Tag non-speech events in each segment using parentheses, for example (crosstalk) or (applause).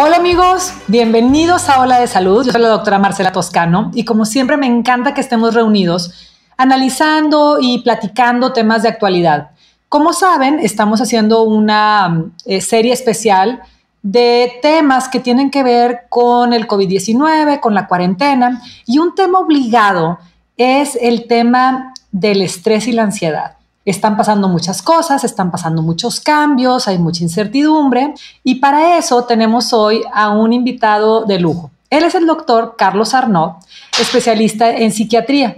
Hola amigos, bienvenidos a Ola de Salud. Yo soy la doctora Marcela Toscano y como siempre me encanta que estemos reunidos analizando y platicando temas de actualidad. Como saben, estamos haciendo una eh, serie especial de temas que tienen que ver con el COVID-19, con la cuarentena y un tema obligado es el tema del estrés y la ansiedad. Están pasando muchas cosas, están pasando muchos cambios, hay mucha incertidumbre y para eso tenemos hoy a un invitado de lujo. Él es el doctor Carlos Arnaud, especialista en psiquiatría.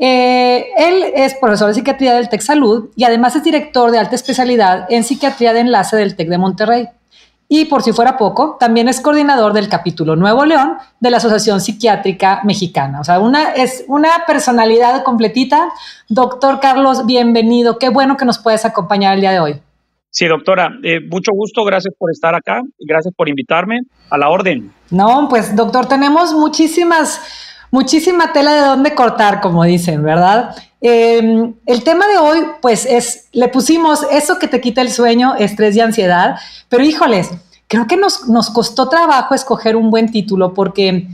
Eh, él es profesor de psiquiatría del TEC Salud y además es director de alta especialidad en psiquiatría de enlace del TEC de Monterrey. Y por si fuera poco, también es coordinador del capítulo Nuevo León de la Asociación Psiquiátrica Mexicana. O sea, una, es una personalidad completita. Doctor Carlos, bienvenido. Qué bueno que nos puedes acompañar el día de hoy. Sí, doctora, eh, mucho gusto, gracias por estar acá, gracias por invitarme a la orden. No, pues doctor, tenemos muchísimas, muchísima tela de dónde cortar, como dicen, ¿verdad? Em, el tema de hoy, pues es, le pusimos eso que te quita el sueño, estrés y ansiedad, pero híjoles, creo que nos, nos costó trabajo escoger un buen título porque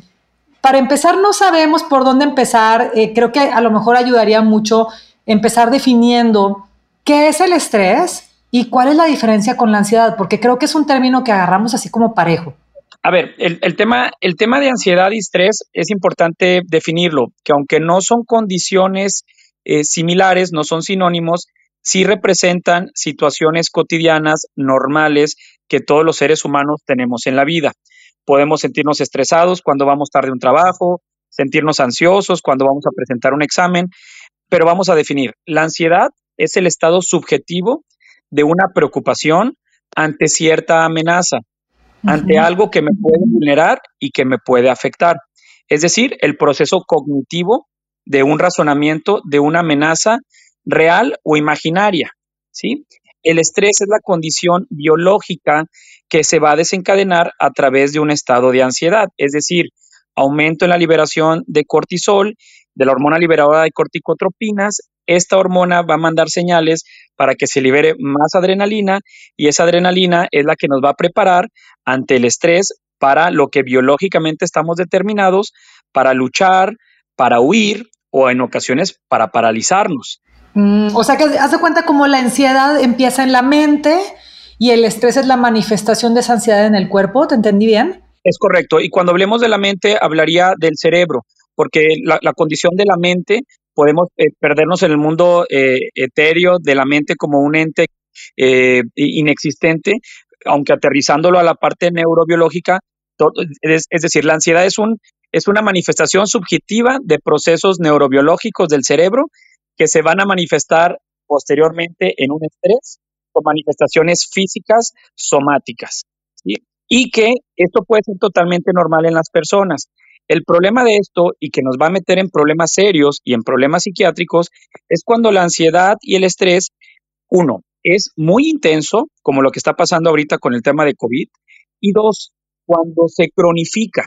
para empezar no sabemos por dónde empezar, eh, creo que a lo mejor ayudaría mucho empezar definiendo qué es el estrés y cuál es la diferencia con la ansiedad, porque creo que es un término que agarramos así como parejo. A ver, el, tema, el tema de ansiedad y estrés es importante definirlo, que aunque no son condiciones eh, similares, no son sinónimos, sí representan situaciones cotidianas normales que todos los seres humanos tenemos en la vida. Podemos sentirnos estresados cuando vamos tarde a un trabajo, sentirnos ansiosos cuando vamos a presentar un examen, pero vamos a definir, la ansiedad es el estado subjetivo de una preocupación ante cierta amenaza, ante algo que me puede vulnerar y que me puede afectar. Es decir, el proceso cognitivo de un razonamiento de una amenaza real o imaginaria, ¿sí? El estrés es la condición biológica que se va a desencadenar a través de un estado de ansiedad, es decir, aumento en la liberación de cortisol, de la hormona liberadora de corticotropinas. Esta hormona va a mandar señales para que se libere más adrenalina y esa adrenalina es la que nos va a preparar ante el estrés para lo que biológicamente estamos determinados, para luchar, para huir o en ocasiones para paralizarnos. Mm, o sea que hace cuenta como la ansiedad empieza en la mente y el estrés es la manifestación de esa ansiedad en el cuerpo, ¿te entendí bien? Es correcto. Y cuando hablemos de la mente, hablaría del cerebro, porque la, la condición de la mente, podemos eh, perdernos en el mundo eh, etéreo de la mente como un ente eh, inexistente, aunque aterrizándolo a la parte neurobiológica, es decir, la ansiedad es un es una manifestación subjetiva de procesos neurobiológicos del cerebro que se van a manifestar posteriormente en un estrés con manifestaciones físicas somáticas. Y que esto puede ser totalmente normal en las personas. El problema de esto y que nos va a meter en problemas serios y en problemas psiquiátricos es cuando la ansiedad y el estrés, uno, es muy intenso, como lo que está pasando ahorita con el tema de COVID, y dos, cuando se cronifica.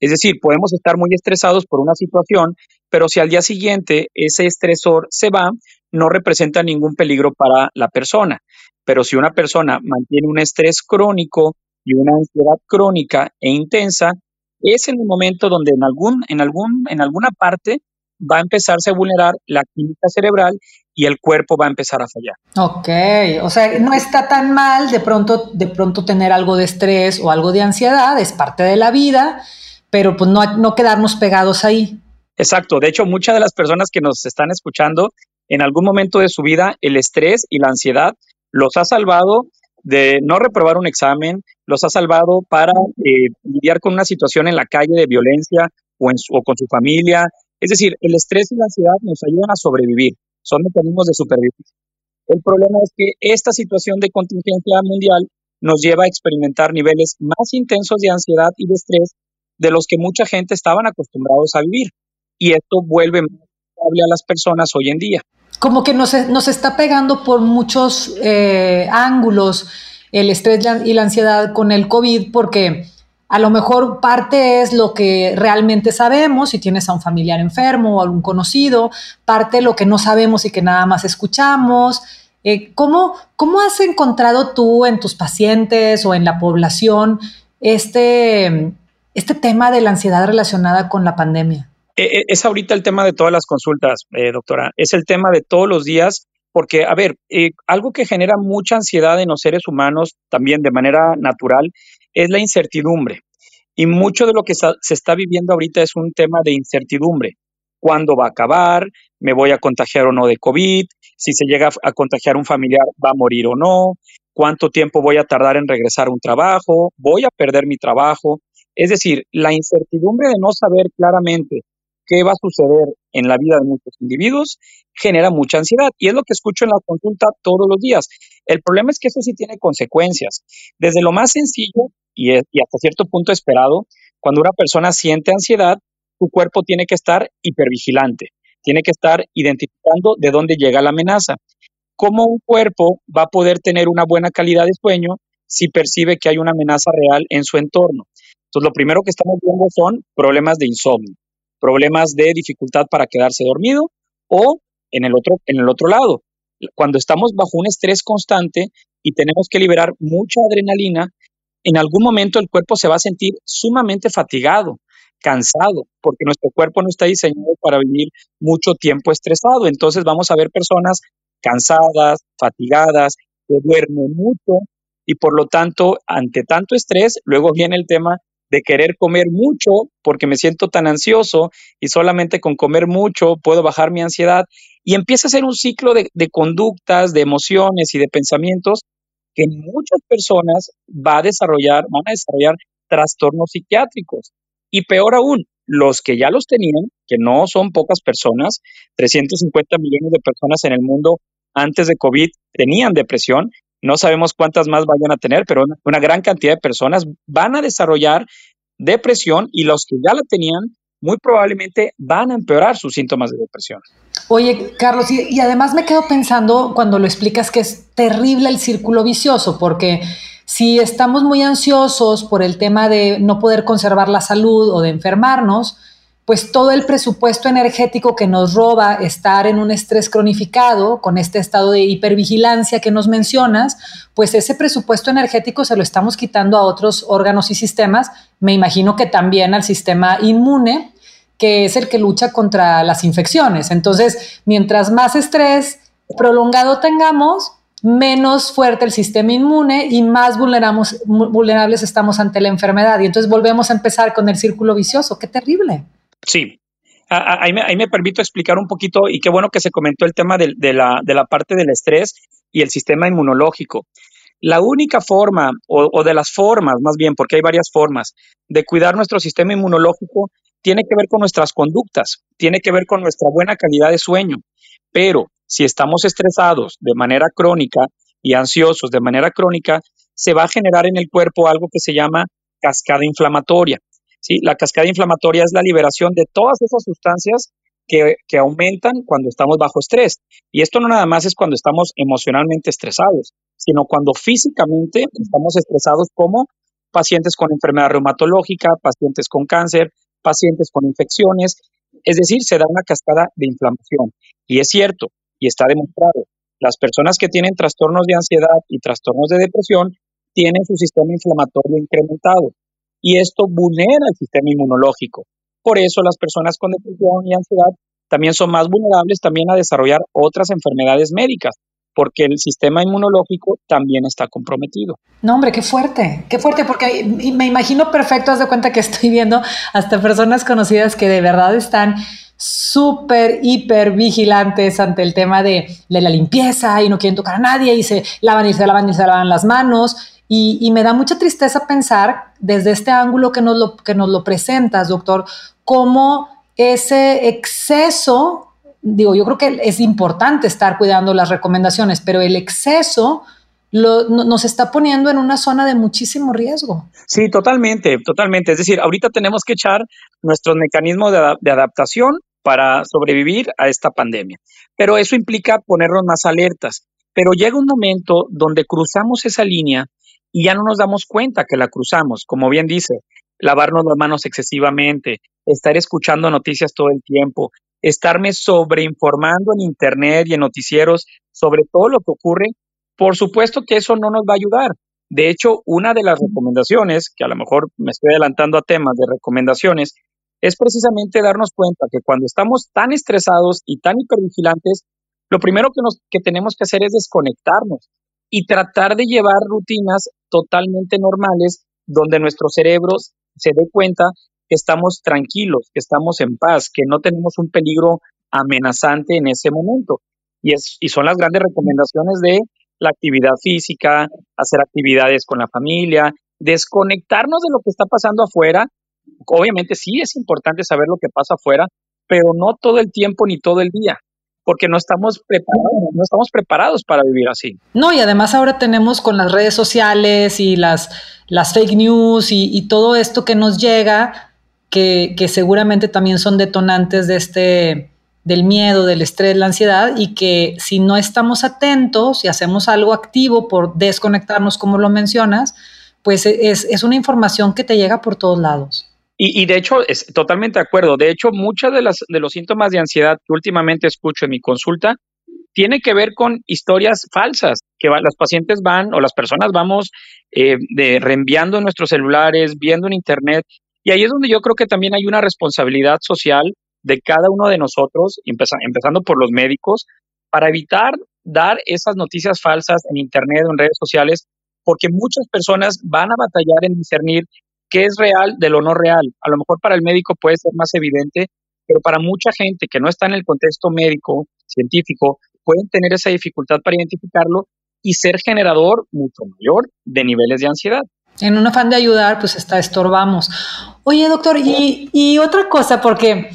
Es decir, podemos estar muy estresados por una situación, pero si al día siguiente ese estresor se va, no representa ningún peligro para la persona. Pero si una persona mantiene un estrés crónico y una ansiedad crónica e intensa, es en el momento donde en, algún, en, algún, en alguna parte va a empezarse a vulnerar la química cerebral y el cuerpo va a empezar a fallar. Ok, o sea, no está tan mal de pronto, de pronto tener algo de estrés o algo de ansiedad, es parte de la vida pero pues no, no quedarnos pegados ahí. Exacto, de hecho muchas de las personas que nos están escuchando, en algún momento de su vida el estrés y la ansiedad los ha salvado de no reprobar un examen, los ha salvado para eh, lidiar con una situación en la calle de violencia o, en su, o con su familia. Es decir, el estrés y la ansiedad nos ayudan a sobrevivir, son mecanismos de supervivencia. El problema es que esta situación de contingencia mundial nos lleva a experimentar niveles más intensos de ansiedad y de estrés de los que mucha gente estaban acostumbrados a vivir. Y esto vuelve a las personas hoy en día. Como que nos, nos está pegando por muchos eh, ángulos el estrés y la ansiedad con el COVID, porque a lo mejor parte es lo que realmente sabemos, si tienes a un familiar enfermo o algún conocido, parte lo que no sabemos y que nada más escuchamos. Eh, ¿cómo, ¿Cómo has encontrado tú en tus pacientes o en la población este, este tema de la ansiedad relacionada con la pandemia? E, e, es ahorita el tema de todas las consultas, eh, doctora. Es el tema de todos los días, porque, a ver, eh, algo que genera mucha ansiedad en los seres humanos también de manera natural es la incertidumbre. Y mucho de lo que se está viviendo ahorita es un tema de incertidumbre. ¿Cuándo va a acabar? ¿Me voy a contagiar o no de COVID? Si se llega a contagiar un familiar, ¿va a morir o no? ¿Cuánto tiempo voy a tardar en regresar a un trabajo? ¿Voy a perder mi trabajo? Es decir, la incertidumbre de no saber claramente qué va a suceder en la vida de muchos individuos genera mucha ansiedad. Y es lo que escucho en la consulta todos los días. El problema es que eso sí tiene consecuencias. Desde lo más sencillo y, hasta cierto punto esperado, cuando una persona siente ansiedad, su cuerpo tiene que estar hipervigilante, tiene que estar identificando de dónde llega la amenaza. ¿Cómo un cuerpo va a poder tener una buena calidad de sueño si percibe que hay una amenaza real en su entorno? Entonces, lo primero que estamos viendo son problemas de insomnio, problemas de dificultad para quedarse dormido o en el otro, en el otro lado, cuando estamos bajo un estrés constante y tenemos que liberar mucha adrenalina, en algún momento el cuerpo se va a sentir sumamente fatigado, cansado, porque nuestro cuerpo no está diseñado para vivir mucho tiempo estresado. Entonces vamos a ver personas cansadas, fatigadas, que duermen mucho y por lo tanto, ante tanto estrés, luego viene el tema de querer comer mucho porque me siento tan ansioso y solamente con comer mucho puedo bajar mi ansiedad y empieza a ser un ciclo de, conductas, de emociones y de pensamientos que muchas personas va a desarrollar, van a desarrollar trastornos psiquiátricos. Y peor aún, los que ya los tenían, que no son pocas personas, 350 millones de personas en el mundo antes de COVID tenían depresión, no sabemos cuántas más vayan a tener, pero una gran cantidad de personas van a desarrollar depresión y los que ya la tenían muy probablemente van a empeorar sus síntomas de depresión. Oye, Carlos, y, además me quedo pensando cuando lo explicas que es terrible el círculo vicioso, porque si estamos muy ansiosos por el tema de no poder conservar la salud o de enfermarnos, pues todo el presupuesto energético que nos roba estar en un estrés cronificado, con este estado de hipervigilancia que nos mencionas, pues ese presupuesto energético se lo estamos quitando a otros órganos y sistemas, me imagino que también al sistema inmune, que es el que lucha contra las infecciones. Entonces, mientras más estrés prolongado tengamos, menos fuerte el sistema inmune y más vulnerables estamos ante la enfermedad. Y entonces volvemos a empezar con el círculo vicioso. ¡Qué terrible! Sí, ahí me, permito explicar un poquito y qué bueno que se comentó el tema de, la, de parte del estrés y el sistema inmunológico. La única forma, o, o, de las formas más bien, porque hay varias formas, de cuidar nuestro sistema inmunológico tiene que ver con nuestras conductas, tiene que ver con nuestra buena calidad de sueño. Pero si estamos estresados de manera crónica y ansiosos de manera crónica, se va a generar en el cuerpo algo que se llama cascada inflamatoria. ¿Sí? La cascada inflamatoria es la liberación de todas esas sustancias que, aumentan cuando estamos bajo estrés. Y esto no nada más es cuando estamos emocionalmente estresados, sino cuando físicamente estamos estresados como pacientes con enfermedad reumatológica, pacientes con cáncer, pacientes con infecciones. Es decir, se da una cascada de inflamación. Y es cierto, y está demostrado, las personas que tienen trastornos de ansiedad y trastornos de depresión tienen su sistema inflamatorio incrementado y esto vulnera el sistema inmunológico. Por eso las personas con depresión y ansiedad también son más vulnerables también a desarrollar otras enfermedades médicas, porque el sistema inmunológico también está comprometido. No, hombre, qué fuerte, qué fuerte, porque me imagino perfecto, haz de cuenta que estoy viendo hasta personas conocidas que de verdad están súper, hiper vigilantes ante el tema de, de, la limpieza y no quieren tocar a nadie y se lavan y se lavan y se lavan las manos y, me da mucha tristeza pensar desde este ángulo que nos, lo, que nos lo presentas, doctor, cómo ese exceso, digo, yo creo que es importante estar cuidando las recomendaciones, pero el exceso nos está poniendo en una zona de muchísimo riesgo. Sí, totalmente, totalmente. Es decir, ahorita tenemos que echar nuestros mecanismos de, de adaptación para sobrevivir a esta pandemia. Pero eso implica ponernos más alertas. Pero llega un momento donde cruzamos esa línea y ya no nos damos cuenta que la cruzamos. Como bien dice, lavarnos las manos excesivamente, estar escuchando noticias todo el tiempo, estarme sobreinformando en Internet y en noticieros sobre todo lo que ocurre, por supuesto que eso no nos va a ayudar. De hecho, una de las recomendaciones, que a lo mejor me estoy adelantando a temas de recomendaciones, es precisamente darnos cuenta que cuando estamos tan estresados y tan hipervigilantes, lo primero que, nos, que tenemos que hacer es desconectarnos y tratar de llevar rutinas totalmente normales donde nuestro cerebro se dé cuenta que estamos tranquilos, que estamos en paz, que no tenemos un peligro amenazante en ese momento. Y, es, y son las grandes recomendaciones de la actividad física, hacer actividades con la familia, desconectarnos de lo que está pasando afuera. Obviamente sí es importante saber lo que pasa afuera, pero no todo el tiempo ni todo el día porque no estamos preparados, no estamos preparados para vivir así. No, y además ahora tenemos con las redes sociales y las, las fake news y, todo esto que nos llega, que, que, seguramente también son detonantes de este, del miedo, del estrés, la ansiedad, y que si no estamos atentos y hacemos algo activo por desconectarnos, como lo mencionas, pues es, es una información que te llega por todos lados. Y, de hecho, es totalmente de acuerdo. De hecho, muchos de, de los síntomas de ansiedad que últimamente escucho en mi consulta tiene que ver con historias falsas que las pacientes van o las personas vamos eh, de, reenviando nuestros celulares, viendo en internet. Y ahí es donde yo creo que también hay una responsabilidad social de cada uno de nosotros, empezando por los médicos, para evitar dar esas noticias falsas en internet o en redes sociales, porque muchas personas van a batallar en discernir qué es real de lo no real. A lo mejor para el médico puede ser más evidente, pero para mucha gente que no está en el contexto médico, científico, pueden tener esa dificultad para identificarlo y ser generador mucho mayor de niveles de ansiedad. En un afán de ayudar, pues está estorbamos. Oye, doctor, y, y otra cosa, porque,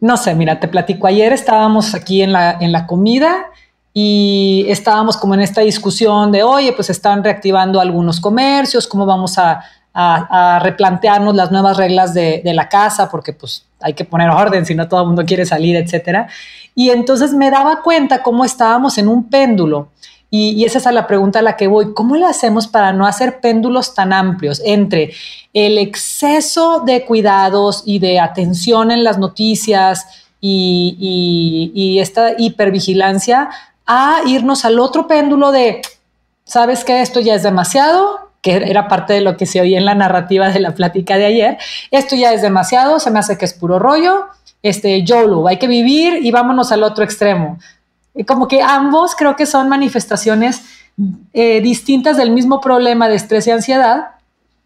no sé, mira, te platico, ayer estábamos aquí en la, en la comida y estábamos como en esta discusión de, oye, pues están reactivando algunos comercios, ¿cómo vamos a, a, replantearnos las nuevas reglas de, la casa, porque pues hay que poner orden, si no todo el mundo quiere salir, etcétera. Y entonces me daba cuenta cómo estábamos en un péndulo. Y, esa es la pregunta a la que voy. ¿Cómo le hacemos para no hacer péndulos tan amplios entre el exceso de cuidados y de atención en las noticias y, y esta hipervigilancia a irnos al otro péndulo de, ¿sabes qué? Esto ya es demasiado, que era parte de lo que se oía en la narrativa de la plática de ayer. Esto ya es demasiado, se me hace que es puro rollo. Este, YOLO, hay que vivir y vámonos al otro extremo. Como que ambos creo que son manifestaciones eh, distintas del mismo problema de estrés y ansiedad,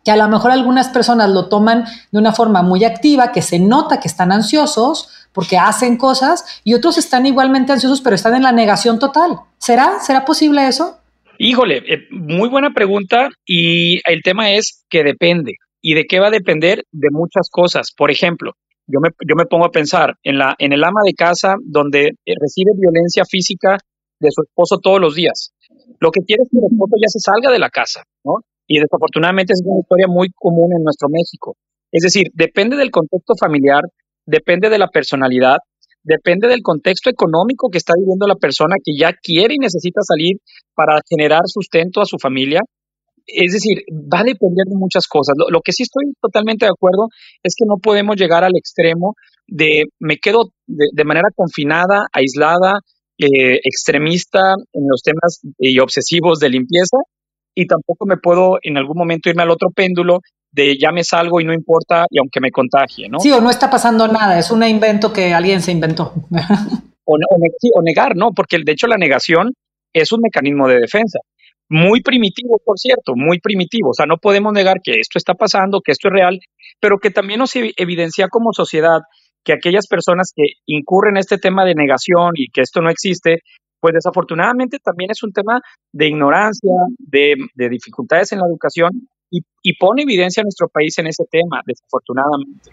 que a lo mejor algunas personas lo toman de una forma muy activa, que se nota que están ansiosos porque hacen cosas, y otros están igualmente ansiosos, pero están en la negación total. ¿Será? ¿Será posible eso? Híjole, eh, muy buena pregunta y el tema es que depende. ¿Y de qué va a depender? De muchas cosas. Por ejemplo, yo me, yo me pongo a pensar en, la, en el ama de casa donde eh, recibe violencia física de su esposo todos los días. Lo que quiere es que el esposo ya se salga de la casa, ¿no? Y desafortunadamente es una historia muy común en nuestro México. Es decir, depende del contexto familiar, depende de la personalidad, depende del contexto económico que está viviendo la persona que ya quiere y necesita salir para generar sustento a su familia. Es decir, va a depender de muchas cosas. Lo, que sí estoy totalmente de acuerdo es que no podemos llegar al extremo de me quedo de, manera confinada, aislada, eh, extremista en los temas y obsesivos de limpieza y tampoco me puedo en algún momento irme al otro péndulo de ya me salgo y no importa y aunque me contagie, ¿no? Sí, o no está pasando nada, es un invento que alguien se inventó. (laughs) o, o, negar, ¿no? Porque de hecho la negación es un mecanismo de defensa. Muy primitivo, por cierto, muy primitivo. O sea, no podemos negar que esto está pasando, que esto es real, pero que también nos evidencia como sociedad que aquellas personas que incurren en este tema de negación y que esto no existe, pues desafortunadamente también es un tema de ignorancia, de, de dificultades en la educación y, pone evidencia a nuestro país en ese tema, desafortunadamente.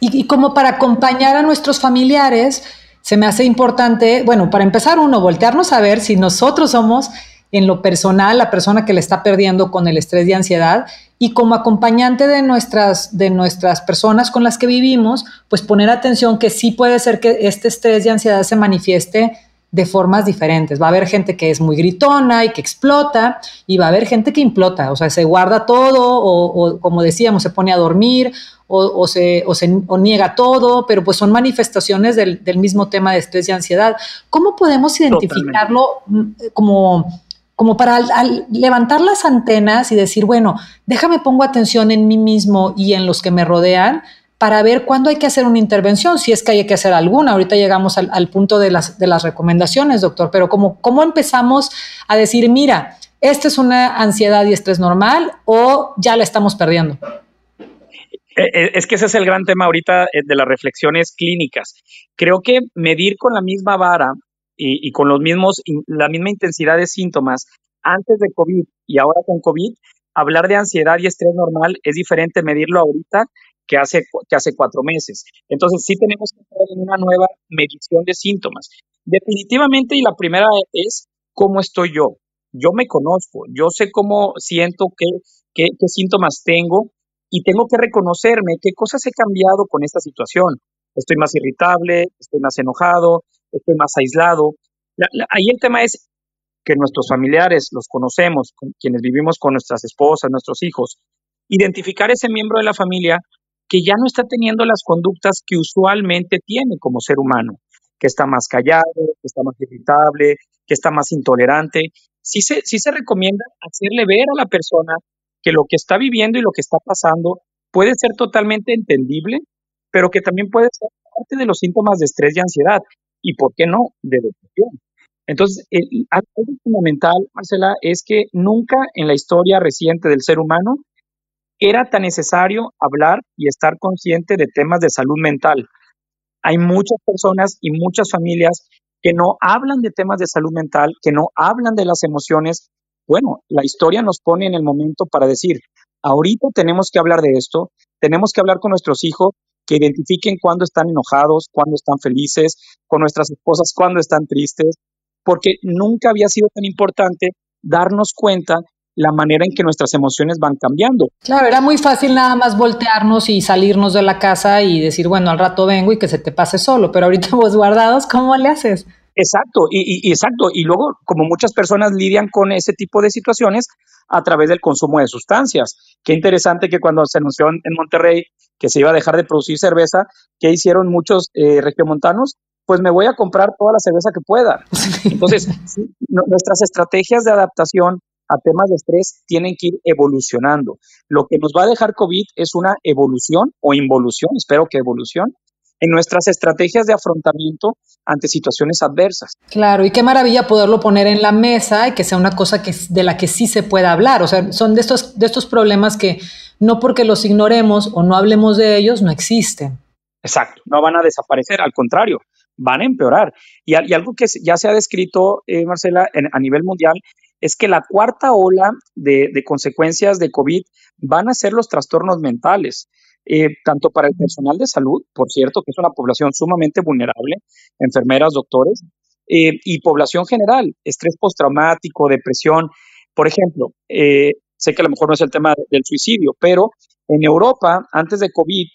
Y, como para acompañar a nuestros familiares, se me hace importante, bueno, para empezar uno, voltearnos a ver si nosotros somos en lo personal, la persona que le está perdiendo con el estrés y ansiedad, y como acompañante de nuestras, de nuestras personas con las que vivimos, pues poner atención que sí puede ser que este estrés y ansiedad se manifieste de formas diferentes. Va a haber gente que es muy gritona y que explota, y va a haber gente que implota, o sea, se guarda todo, o, como decíamos, se pone a dormir, o, se, niega todo, pero pues son manifestaciones del, mismo tema de estrés y ansiedad. ¿Cómo podemos identificarlo mm, como, como para levantar las antenas y decir, bueno, déjame pongo atención en mí mismo y en los que me rodean? Para ver cuándo hay que hacer una intervención, si es que hay que hacer alguna. Ahorita llegamos al, punto de las, recomendaciones, doctor, pero ¿cómo empezamos a decir, mira, esta es una ansiedad y estrés normal o ya la estamos perdiendo? Eh, eh, es que ese es el gran tema ahorita eh, de las reflexiones clínicas. Creo que medir con la misma vara y, y con los mismos, la misma intensidad de síntomas antes de COVID y ahora con COVID, hablar de ansiedad y estrés normal es diferente medirlo ahorita que hace, que hace cuatro meses. Entonces sí tenemos que entrar en una nueva medición de síntomas. Definitivamente, y la primera es cómo estoy yo. Yo me conozco, yo sé cómo siento, qué, qué, qué síntomas tengo y tengo que reconocerme qué cosas he cambiado con esta situación. Estoy más irritable, estoy más enojado, estoy más aislado. ahí el tema es que nuestros familiares los conocemos, quienes vivimos con nuestras esposas, nuestros hijos, identificar ese miembro de la familia que ya no está teniendo las conductas que usualmente tiene como ser humano, que está más callado, que está más irritable, que está más intolerante. Sí se, sí se recomienda hacerle ver a la persona que lo que está viviendo y lo que está pasando puede ser totalmente entendible, pero que también puede ser parte de los síntomas de estrés y ansiedad, y por qué no, de depresión. Entonces, algo fundamental, Marcela, es que nunca en la historia reciente del ser humano era tan necesario hablar y estar consciente de temas de salud mental. Hay muchas personas y muchas familias que no hablan de temas de salud mental, que no hablan de las emociones. Bueno, la historia nos pone en el momento para decir, ahorita tenemos que hablar de esto, tenemos que hablar con nuestros hijos, que identifiquen cuándo están enojados, cuándo están felices, con nuestras esposas cuándo están tristes, porque nunca había sido tan importante darnos cuenta la manera en que nuestras emociones van cambiando. Claro, era muy fácil nada más voltearnos y salirnos de la casa y decir, bueno, al rato vengo y que se te pase solo, pero ahorita vos (laughs) guardados, ¿cómo le haces? Exacto, y, exacto. Y luego, como muchas personas lidian con ese tipo de situaciones a través del consumo de sustancias. Qué interesante que cuando se anunció en Monterrey que se iba a dejar de producir cerveza, ¿qué hicieron muchos eh, regiomontanos? Pues me voy a comprar toda la cerveza que pueda. (laughs) Entonces, nuestras estrategias de adaptación a temas de estrés tienen que ir evolucionando. Lo que nos va a dejar COVID es una evolución o involución, espero que evolución, en nuestras estrategias de afrontamiento ante situaciones adversas. Claro, y qué maravilla poderlo poner en la mesa y que sea una cosa que, de la que sí se pueda hablar. O sea, son de estos, de estos problemas que no porque los ignoremos o no hablemos de ellos, no existen. Exacto, no van a desaparecer, al contrario, van a empeorar. Y, algo que ya se ha descrito, eh, Marcela, a nivel mundial, es que la cuarta ola de, consecuencias de COVID van a ser los trastornos mentales. Eh, tanto para el personal de salud, por cierto, que es una población sumamente vulnerable, enfermeras, doctores, eh, y población general, estrés postraumático, depresión. Por ejemplo, eh, sé que a lo mejor no es el tema del suicidio, pero en Europa, antes de COVID,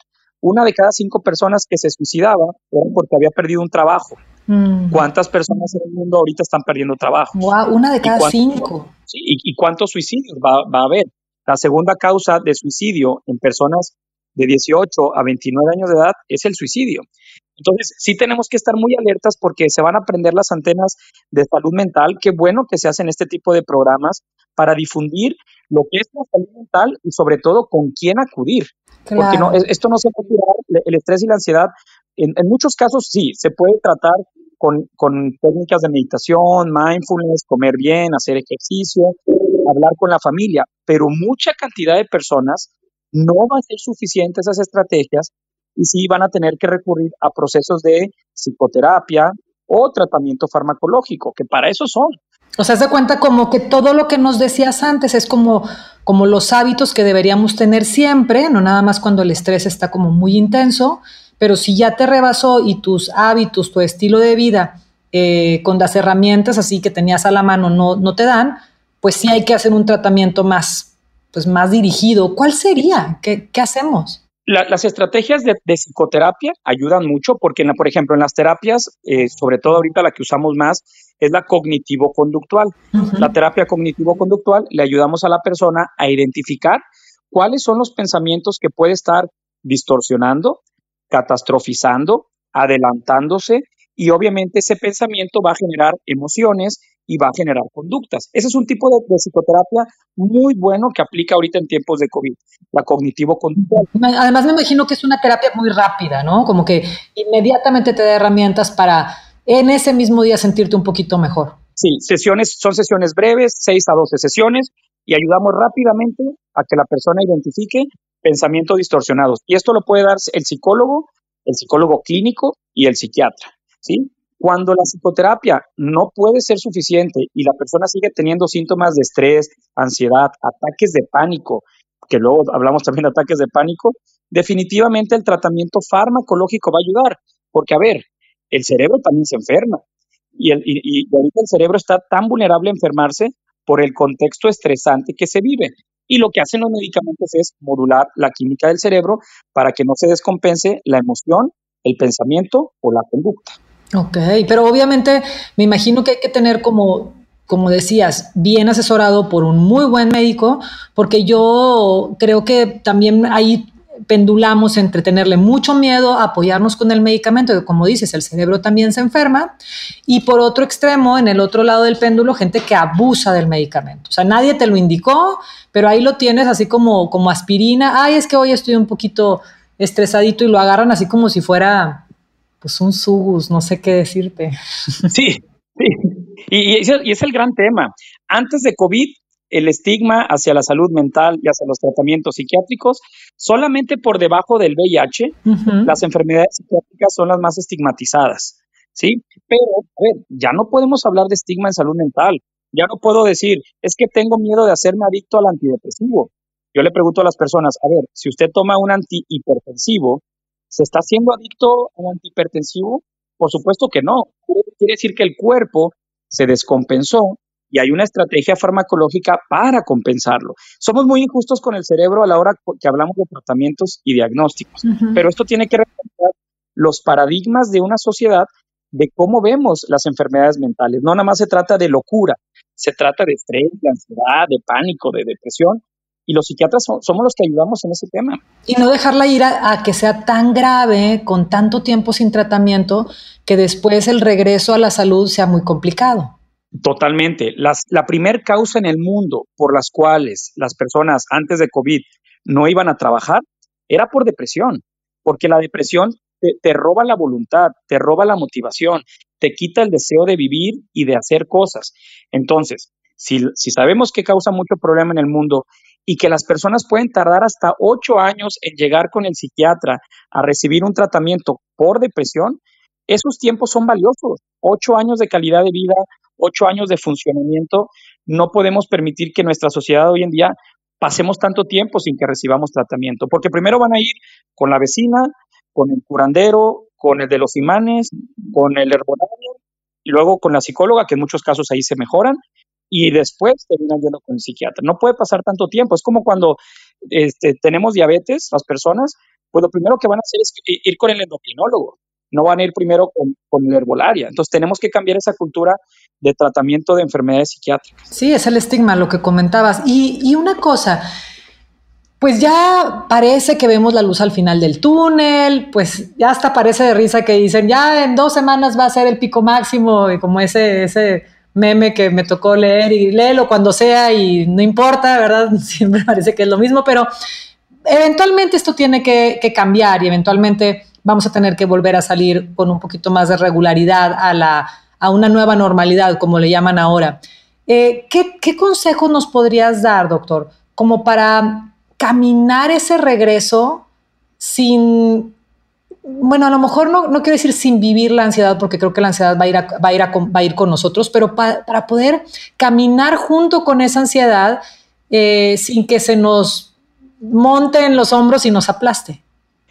una de cada cinco personas que se suicidaba era porque había perdido un trabajo. Mm. ¿Cuántas personas en el mundo ahorita están perdiendo trabajo? una de cada cinco. y, cuántos suicidios va, a haber? La segunda causa de suicidio en personas de 18 a 29 años de edad es el suicidio. Entonces, sí tenemos que estar muy alertas porque se van a prender las antenas de salud mental. Qué bueno que se hacen este tipo de programas para difundir lo que es la salud mental y sobre todo con quién acudir. Porque no, esto no se puede curar, el estrés y la ansiedad. En, en muchos casos sí, se puede tratar con, con técnicas de meditación, mindfulness, comer bien, hacer ejercicio, hablar con la familia, pero mucha cantidad de personas no va a ser suficiente esas estrategias y sí van a tener que recurrir a procesos de psicoterapia o tratamiento farmacológico, que para eso son. O sea, se cuenta como que todo lo que nos decías antes es como, como los hábitos que deberíamos tener siempre, no nada más cuando el estrés está como muy intenso, pero si ya te rebasó y tus hábitos, tu estilo de vida eh, con las herramientas así que tenías a la mano no, no te dan, pues sí hay que hacer un tratamiento más, pues más dirigido. ¿Cuál sería? ¿Qué, qué hacemos? Las estrategias de, psicoterapia ayudan mucho porque, por ejemplo, en las terapias, eh, sobre todo ahorita la que usamos más, es la cognitivo-conductual. La terapia cognitivo-conductual le ayudamos a la persona a identificar cuáles son los pensamientos que puede estar distorsionando, catastrofizando, adelantándose y obviamente ese pensamiento va a generar emociones y va a generar conductas. Ese es un tipo de, psicoterapia muy bueno que aplica ahorita en tiempos de COVID, la cognitivo-conductual. Además me imagino que es una terapia muy rápida, ¿no? Como que inmediatamente te da herramientas para en ese mismo día sentirte un poquito mejor. Sí, sesiones, son sesiones breves, 6 a 12 sesiones, y ayudamos rápidamente a que la persona identifique pensamientos distorsionados. Y esto lo puede dar el psicólogo, el psicólogo clínico y el psiquiatra. ¿sí? Cuando la psicoterapia no puede ser suficiente y la persona sigue teniendo síntomas de estrés, ansiedad, ataques de pánico, que luego hablamos también de ataques de pánico, definitivamente el tratamiento farmacológico va a ayudar, porque a ver, el cerebro también se enferma y, el, y, ahorita el cerebro está tan vulnerable a enfermarse por el contexto estresante que se vive. Y lo que hacen los medicamentos es modular la química del cerebro para que no se descompense la emoción, el pensamiento o la conducta. Ok, pero obviamente me imagino que hay que tener como, como decías, bien asesorado por un muy buen médico, porque yo creo que también ahí pendulamos entre tenerle mucho miedo, apoyarnos con el medicamento, que como dices, el cerebro también se enferma, y por otro extremo, en el otro lado del péndulo, gente que abusa del medicamento. O sea, nadie te lo indicó, pero ahí lo tienes así como, como aspirina. Ay, es que hoy estoy un poquito estresadito y lo agarran así como si fuera pues un sugus, no sé qué decirte. Sí, sí. Y, es el, gran tema. Antes de COVID, el estigma hacia la salud mental y hacia los tratamientos psiquiátricos, solamente por debajo del VIH, las enfermedades psiquiátricas son las más estigmatizadas. ¿sí? Pero, a ver, ya no podemos hablar de estigma en salud mental. Ya no puedo decir, es que tengo miedo de hacerme adicto al antidepresivo. Yo le pregunto a las personas, a ver, si usted toma un antihipertensivo, ¿Se está haciendo adicto a un antihipertensivo? Por supuesto que no. Quiere decir que el cuerpo se descompensó y hay una estrategia farmacológica para compensarlo. Somos muy injustos con el cerebro a la hora que hablamos de tratamientos y diagnósticos, pero esto tiene que reflejar los paradigmas de una sociedad de cómo vemos las enfermedades mentales. No nada más se trata de locura, se trata de estrés, de ansiedad, de pánico, de depresión, y los psiquiatras somos los que ayudamos en ese tema. Y no dejarla ir a, que sea tan grave, con tanto tiempo sin tratamiento, que después el regreso a la salud sea muy complicado. Totalmente. la primera causa en el mundo por las cuales las personas antes de COVID no iban a trabajar era por depresión, porque la depresión te, roba la voluntad, te roba la motivación, te quita el deseo de vivir y de hacer cosas. Entonces, si, si sabemos que causa mucho problema en el mundo y que las personas pueden tardar hasta ocho años en llegar con el psiquiatra a recibir un tratamiento por depresión, esos tiempos son valiosos. Ocho años de calidad de vida, ocho años de funcionamiento. No podemos permitir que nuestra sociedad hoy en día pasemos tanto tiempo sin que recibamos tratamiento, porque primero van a ir con la vecina, con el curandero, con el de los imanes, con el herbolario y luego con la psicóloga, que en muchos casos ahí se mejoran, y después terminan yendo con el psiquiatra. No puede pasar tanto tiempo. Es como cuando este, tenemos diabetes, las personas, pues lo primero que van a hacer es ir con el endocrinólogo. No van a ir primero con, con la herbolaria. Entonces tenemos que cambiar esa cultura de tratamiento de enfermedades psiquiátricas. Sí, es el estigma, lo que comentabas. Y, y una cosa, pues ya parece que vemos la luz al final del túnel, pues ya hasta parece de risa que dicen, ya en dos semanas va a ser el pico máximo, y como ese, ese meme que me tocó leer y léelo cuando sea y no importa, ¿verdad? (laughs) Siempre parece que es lo mismo, pero eventualmente esto tiene que, cambiar y eventualmente vamos a tener que volver a salir con un poquito más de regularidad a, la, a una nueva normalidad, como le llaman ahora. Eh, ¿qué, ¿Qué consejos nos podrías dar, doctor, como para caminar ese regreso sin bueno, a lo mejor no, no quiero decir sin vivir la ansiedad, porque creo que la ansiedad va a ir, va a ir, va a ir con nosotros, pero para poder caminar junto con esa ansiedad eh, sin que se nos monte en los hombros y nos aplaste.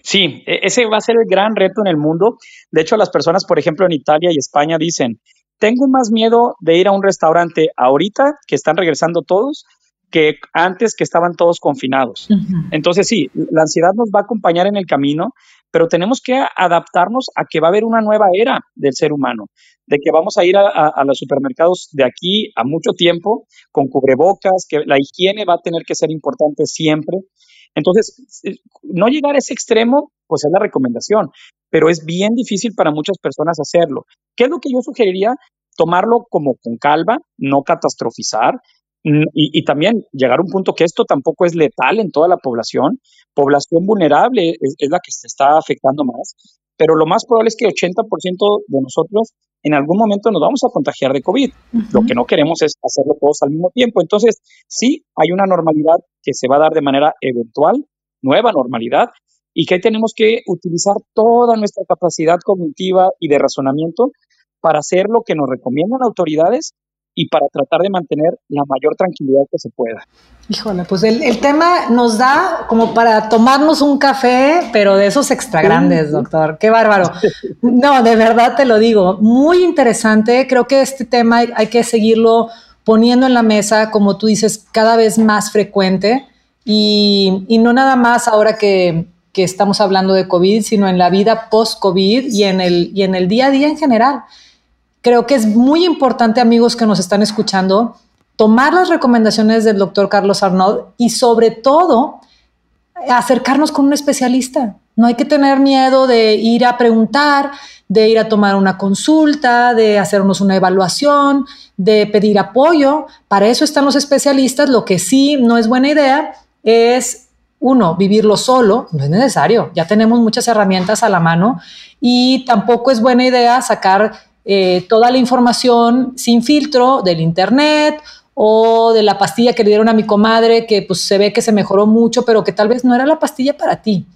Sí, e, ese va a ser el gran reto en el mundo. De hecho, las personas, por ejemplo, en Italia y España dicen, tengo más miedo de ir a un restaurante ahorita que están regresando todos que antes que estaban todos confinados. Entonces sí, la ansiedad nos va a acompañar en el camino, pero tenemos que adaptarnos a que va a haber una nueva era del ser humano, de que vamos a ir a, los supermercados de aquí a mucho tiempo con cubrebocas, que la higiene va a tener que ser importante siempre. Entonces, no llegar a ese extremo, pues es la recomendación, pero es bien difícil para muchas personas hacerlo. ¿Qué es lo que yo sugeriría? Tomarlo como con calma, no catastrofizar, Mm, y, también llegar a un punto que esto tampoco es letal en toda la población. Población vulnerable es, la que se está afectando más, pero lo más probable es que 80% de nosotros en algún momento nos vamos a contagiar de COVID. Lo que no queremos es hacerlo todos al mismo tiempo. Entonces, sí, hay una normalidad que se va a dar de manera eventual, nueva normalidad, y que tenemos que utilizar toda nuestra capacidad cognitiva y de razonamiento para hacer lo que nos recomiendan autoridades y para tratar de mantener la mayor tranquilidad que se pueda. Híjole, pues el, tema nos da como para tomarnos un café, pero de esos extra grandes, doctor. Qué bárbaro. (laughs) No, de verdad te lo digo, muy interesante. Creo que este tema hay, que seguirlo poniendo en la mesa, como tú dices, cada vez más frecuente y, no nada más ahora que, que, estamos hablando de COVID, sino en la vida post-COVID y, en el, y en el día a día en general. Creo que es muy importante, amigos que nos están escuchando, tomar las recomendaciones del doctor Carlos Arnaud y sobre todo acercarnos con un especialista. No hay que tener miedo de ir a preguntar, de ir a tomar una consulta, de hacernos una evaluación, de pedir apoyo. Para eso están los especialistas. Lo que sí no es buena idea es, uno, vivirlo solo. No es necesario. Ya tenemos muchas herramientas a la mano. Y tampoco es buena idea sacar eh, toda la información sin filtro del internet o de la pastilla que le dieron a mi comadre que pues se ve que se mejoró mucho, pero que tal vez no era la pastilla para ti.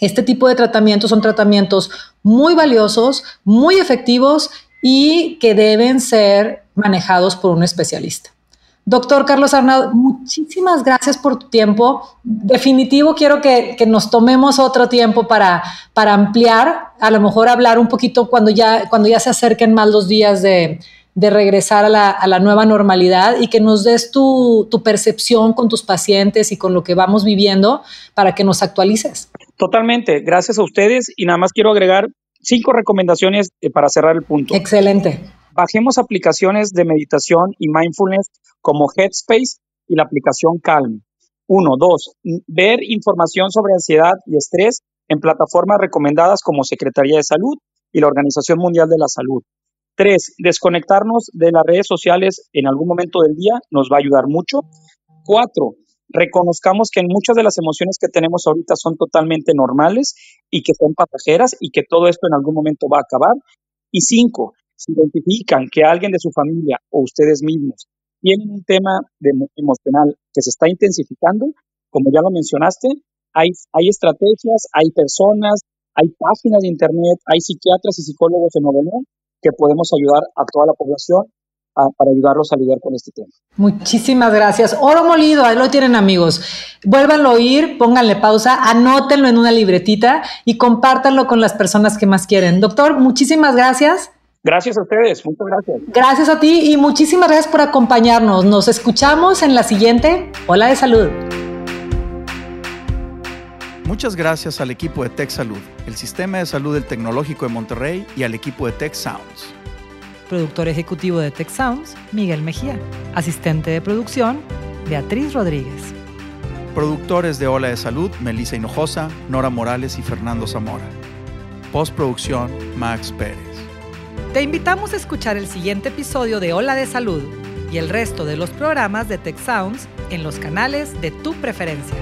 Este tipo de tratamientos son tratamientos muy valiosos, muy efectivos y que deben ser manejados por un especialista. Doctor Carlos Arnaud, muchísimas gracias por tu tiempo. Definitivo quiero que, nos tomemos otro tiempo para, para ampliar, a lo mejor hablar un poquito cuando ya, cuando ya se acerquen más los días de, regresar a la, nueva normalidad y que nos des tu, tu, percepción con tus pacientes y con lo que vamos viviendo para que nos actualices. Totalmente, gracias a ustedes y nada más quiero agregar cinco recomendaciones eh, para cerrar el punto. Excelente. Bajemos aplicaciones de meditación y mindfulness como Headspace y la aplicación Calm. Uno, dos, ver información sobre ansiedad y estrés en plataformas recomendadas como Secretaría de Salud y la Organización Mundial de la Salud. Tres, desconectarnos de las redes sociales en algún momento del día nos va a ayudar mucho. Cuatro, reconozcamos que muchas de las emociones que tenemos ahorita son totalmente normales y que son pasajeras y que todo esto en algún momento va a acabar. Y cinco, si identifican que alguien de su familia o ustedes mismos tienen un tema emocional que se está intensificando, como ya lo mencionaste, hay, hay estrategias, hay personas, hay páginas de internet, hay psiquiatras y psicólogos en Nuevo que podemos ayudar a toda la población para ayudarlos a lidiar con este tema. Muchísimas gracias. Oro molido, ahí lo tienen amigos. Vuélvanlo a oír, pónganle pausa, anótenlo en una libretita y compártanlo con las personas que más quieren. Doctor, muchísimas gracias. Gracias a ustedes, muchas gracias. Gracias a ti y muchísimas gracias por acompañarnos. Nos escuchamos en la siguiente Hola de Salud. Muchas gracias al equipo de Tech Salud, el Sistema de Salud del Tecnológico de Monterrey y al equipo de Tech Sounds. Productor ejecutivo de Tech Sounds, Miguel Mejía. Asistente de producción, Beatriz Rodríguez. Productores de Hola de Salud, Melissa Hinojosa, Nora Morales y Fernando Zamora. Postproducción, Max Pérez. Te invitamos a escuchar el siguiente episodio de Hola de Salud y el resto de los programas de Tech Sounds en los canales de tu preferencia.